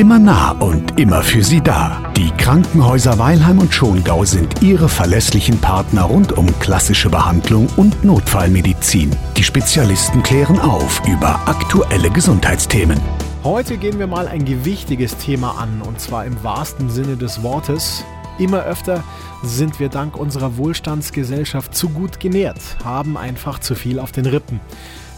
Immer nah und immer für Sie da. Die Krankenhäuser Weilheim und Schongau sind Ihre verlässlichen Partner rund um klassische Behandlung und Notfallmedizin. Die Spezialisten klären auf über aktuelle Gesundheitsthemen. Heute gehen wir mal ein gewichtiges Thema an, und zwar im wahrsten Sinne des Wortes. Immer öfter sind wir dank unserer Wohlstandsgesellschaft zu gut genährt, haben einfach zu viel auf den Rippen.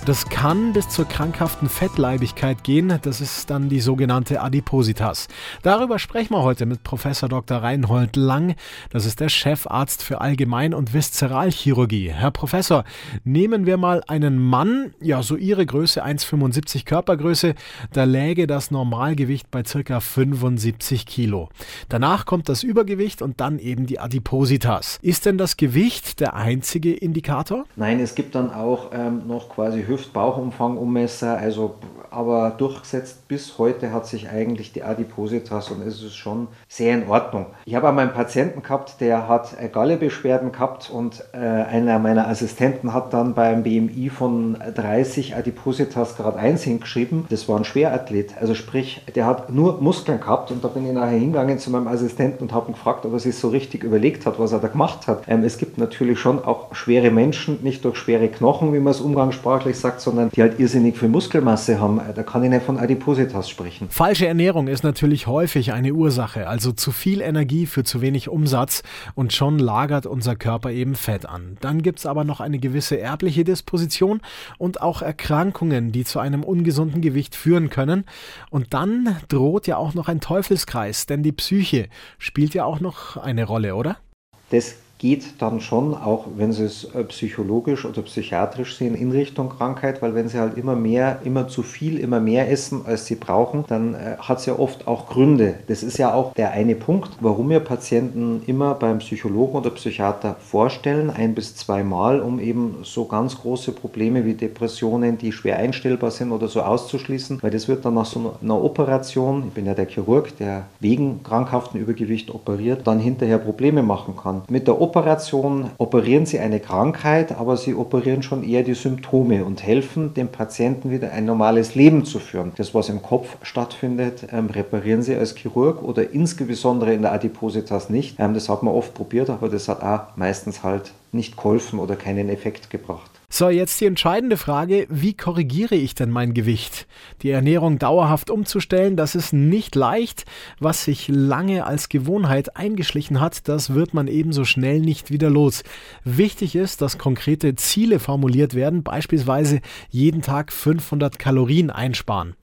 Das kann bis zur krankhaften Fettleibigkeit gehen. Das ist dann die sogenannte Adipositas. Darüber sprechen wir heute mit Professor Dr. Reinhold Lang. Das ist der Chefarzt für Allgemein- und Viszeralchirurgie. Herr Professor, nehmen wir mal einen Mann, ja, so Ihre Größe, 1,75 Körpergröße. Da läge das Normalgewicht bei circa 75 Kilo. Danach kommt das Übergewicht und dann eben die Adipositas. Ist denn das Gewicht der einzige Indikator? Nein, es gibt dann auch ähm, noch quasi Hüft-Bauchumfang Ummesser, also aber durchgesetzt bis heute hat sich eigentlich die Adipositas und es ist schon sehr in Ordnung. Ich habe einmal einen Patienten gehabt, der hat Gallebeschwerden gehabt und äh, einer meiner Assistenten hat dann beim BMI von 30 Adipositas Grad 1 hingeschrieben. Das war ein Schwerathlet, also sprich, der hat nur Muskeln gehabt und da bin ich nachher hingegangen zu meinem Assistenten und habe ihn gefragt, ob er sich so richtig überlegt hat, was er da gemacht hat. Ähm, es gibt natürlich schon auch schwere Menschen, nicht durch schwere Knochen, wie man es umgangssprachlich sagt, sondern die halt irrsinnig viel Muskelmasse haben. Äh, da kann ich nicht von Adipositas sprechen. Falsche Ernährung ist natürlich häufig eine Ursache, also zu viel Energie für zu wenig Umsatz und schon lagert unser Körper eben Fett an. Dann gibt es aber noch eine gewisse erbliche Disposition und auch Erkrankungen, die zu einem ungesunden Gewicht führen können. Und dann droht ja auch noch ein Teufelskreis, denn die Psyche spielt ja auch noch eine Rolle, oder? Das geht dann schon, auch wenn sie es äh, psychologisch oder psychiatrisch sehen, in Richtung Krankheit, weil wenn sie halt immer mehr, immer zu viel, immer mehr essen, als sie brauchen, dann äh, hat es ja oft auch Gründe. Das ist ja auch der eine Punkt, warum wir Patienten immer beim Psychologen oder Psychiater vorstellen, ein bis zweimal, um eben so ganz große Probleme wie Depressionen, die schwer einstellbar sind oder so auszuschließen, weil das wird dann nach so einer Operation, ich bin ja der Chirurg, der wegen krankhaften Übergewicht operiert, dann hinterher Probleme machen kann. Mit der Operation operieren sie eine Krankheit, aber sie operieren schon eher die Symptome und helfen dem Patienten wieder ein normales Leben zu führen. Das, was im Kopf stattfindet, ähm, reparieren sie als Chirurg oder insbesondere in der Adipositas nicht. Ähm, das hat man oft probiert, aber das hat auch meistens halt nicht geholfen oder keinen Effekt gebracht. So, jetzt die entscheidende Frage, wie korrigiere ich denn mein Gewicht? Die Ernährung dauerhaft umzustellen, das ist nicht leicht. Was sich lange als Gewohnheit eingeschlichen hat, das wird man ebenso schnell nicht wieder los. Wichtig ist, dass konkrete Ziele formuliert werden, beispielsweise jeden Tag 500 Kalorien einsparen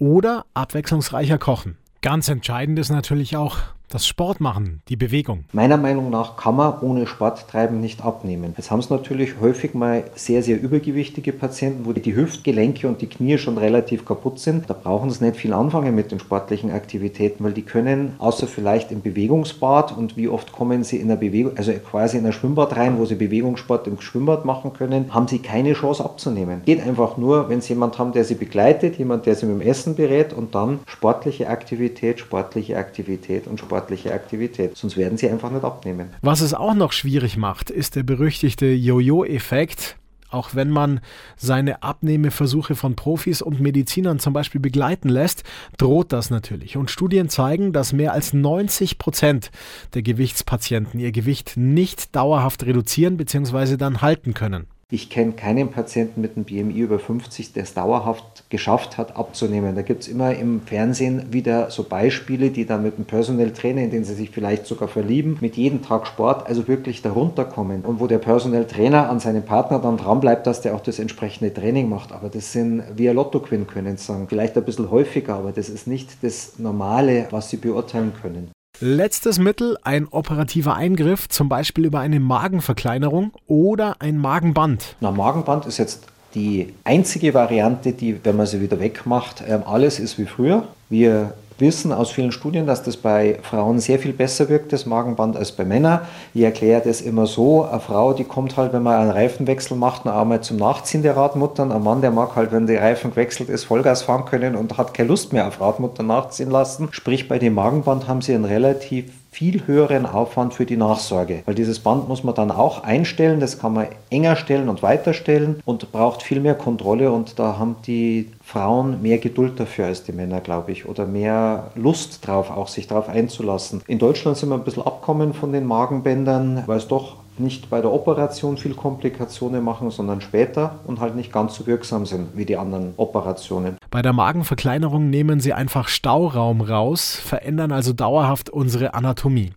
oder abwechslungsreicher kochen. Ganz entscheidend ist natürlich auch, das Sport machen, die Bewegung. Meiner Meinung nach kann man ohne Sporttreiben nicht abnehmen. Jetzt haben es natürlich häufig mal sehr, sehr übergewichtige Patienten, wo die Hüftgelenke und die Knie schon relativ kaputt sind. Da brauchen sie nicht viel anfangen mit den sportlichen Aktivitäten, weil die können, außer vielleicht im Bewegungsbad und wie oft kommen sie in der Bewegung, also quasi in ein Schwimmbad rein, wo sie Bewegungssport im Schwimmbad machen können, haben sie keine Chance abzunehmen. Geht einfach nur, wenn sie jemand haben, der sie begleitet, jemand, der sie mit dem Essen berät und dann sportliche Aktivität, sportliche Aktivität und sportliche sportliche Aktivität. Sonst werden sie einfach nicht abnehmen. Was es auch noch schwierig macht, ist der berüchtigte Jojo-Effekt. Auch wenn man seine Abnehmeversuche von Profis und Medizinern zum Beispiel begleiten lässt, droht das natürlich. Und Studien zeigen, dass mehr als 90 Prozent der Gewichtspatienten ihr Gewicht nicht dauerhaft reduzieren bzw. dann halten können. Ich kenne keinen Patienten mit einem BMI über 50, der es dauerhaft geschafft hat, abzunehmen. Da gibt es immer im Fernsehen wieder so Beispiele, die dann mit einem Personal Trainer, in den sie sich vielleicht sogar verlieben, mit jedem Tag Sport, also wirklich darunter kommen. Und wo der Personal Trainer an seinem Partner dann dran bleibt, dass der auch das entsprechende Training macht. Aber das sind via Lotto können sagen. Vielleicht ein bisschen häufiger, aber das ist nicht das Normale, was sie beurteilen können. Letztes Mittel, ein operativer Eingriff, zum Beispiel über eine Magenverkleinerung oder ein Magenband. Na, Magenband ist jetzt die einzige Variante, die, wenn man sie wieder wegmacht, ähm, alles ist wie früher. Wir wissen aus vielen Studien, dass das bei Frauen sehr viel besser wirkt, das Magenband, als bei Männern. Ich erkläre das immer so, eine Frau, die kommt halt, wenn man einen Reifenwechsel macht, noch einmal zum Nachziehen der Radmuttern. Ein Mann, der mag halt, wenn die Reifen gewechselt ist, Vollgas fahren können und hat keine Lust mehr auf Radmutter nachziehen lassen. Sprich, bei dem Magenband haben sie einen relativ viel höheren Aufwand für die Nachsorge, weil dieses Band muss man dann auch einstellen, das kann man enger stellen und weiterstellen und braucht viel mehr Kontrolle und da haben die Frauen mehr Geduld dafür als die Männer, glaube ich, oder mehr Lust drauf, auch sich darauf einzulassen. In Deutschland sind wir ein bisschen abkommen von den Magenbändern, weil es doch nicht bei der Operation viel Komplikationen machen, sondern später und halt nicht ganz so wirksam sind wie die anderen Operationen. Bei der Magenverkleinerung nehmen sie einfach Stauraum raus, verändern also dauerhaft unsere Anatomie.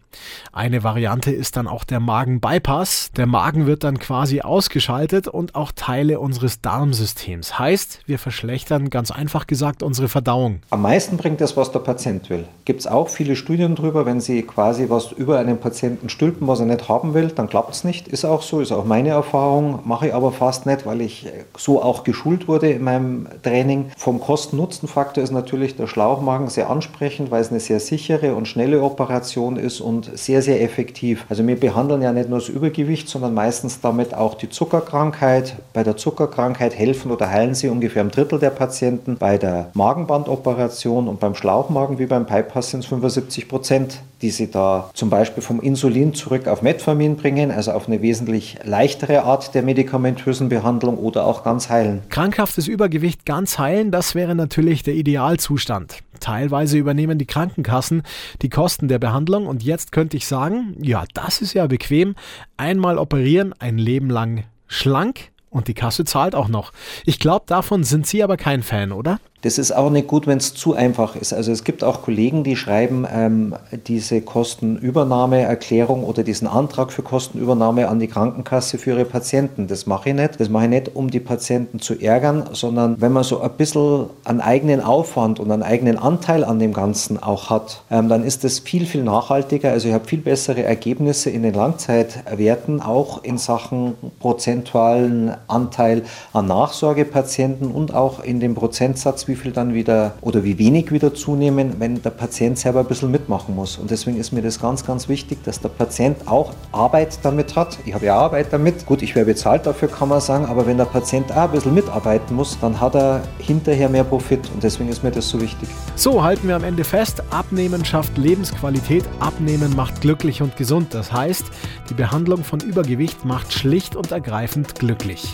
Eine Variante ist dann auch der Magenbypass. Der Magen wird dann quasi ausgeschaltet und auch Teile unseres Darmsystems. Heißt, wir verschlechtern ganz einfach gesagt unsere Verdauung. Am meisten bringt das, was der Patient will. Gibt es auch viele Studien darüber, wenn Sie quasi was über einen Patienten stülpen, was er nicht haben will, dann klappt es nicht. Ist auch so, ist auch meine Erfahrung. Mache ich aber fast nicht, weil ich so auch geschult wurde in meinem Training. Vom Kosten-Nutzen-Faktor ist natürlich der Schlauchmagen sehr ansprechend, weil es eine sehr sichere und schnelle Operation ist sehr, sehr effektiv. Also wir behandeln ja nicht nur das Übergewicht, sondern meistens damit auch die Zuckerkrankheit. Bei der Zuckerkrankheit helfen oder heilen sie ungefähr ein Drittel der Patienten. Bei der Magenbandoperation und beim Schlauchmagen wie beim Bypass sind es 75 Prozent, die sie da zum Beispiel vom Insulin zurück auf Metformin bringen, also auf eine wesentlich leichtere Art der medikamentösen Behandlung oder auch ganz heilen. Krankhaftes Übergewicht ganz heilen, das wäre natürlich der Idealzustand. Teilweise übernehmen die Krankenkassen die Kosten der Behandlung und jetzt könnte ich sagen, ja, das ist ja bequem. Einmal operieren, ein Leben lang schlank und die Kasse zahlt auch noch. Ich glaube, davon sind Sie aber kein Fan, oder? Das ist auch nicht gut, wenn es zu einfach ist. Also es gibt auch Kollegen, die schreiben ähm, diese Kostenübernahmeerklärung oder diesen Antrag für Kostenübernahme an die Krankenkasse für ihre Patienten. Das mache ich nicht. Das mache ich nicht, um die Patienten zu ärgern, sondern wenn man so ein bisschen einen eigenen Aufwand und einen eigenen Anteil an dem Ganzen auch hat, ähm, dann ist das viel, viel nachhaltiger. Also ich habe viel bessere Ergebnisse in den Langzeitwerten, auch in Sachen prozentualen Anteil an Nachsorgepatienten und auch in dem Prozentsatz, wie wie viel dann wieder oder wie wenig wieder zunehmen, wenn der Patient selber ein bisschen mitmachen muss. Und deswegen ist mir das ganz, ganz wichtig, dass der Patient auch Arbeit damit hat. Ich habe ja Arbeit damit. Gut, ich werde bezahlt dafür, kann man sagen, aber wenn der Patient auch ein bisschen mitarbeiten muss, dann hat er hinterher mehr Profit. Und deswegen ist mir das so wichtig. So halten wir am Ende fest, Abnehmen schafft Lebensqualität, Abnehmen macht glücklich und gesund. Das heißt, die Behandlung von Übergewicht macht schlicht und ergreifend glücklich.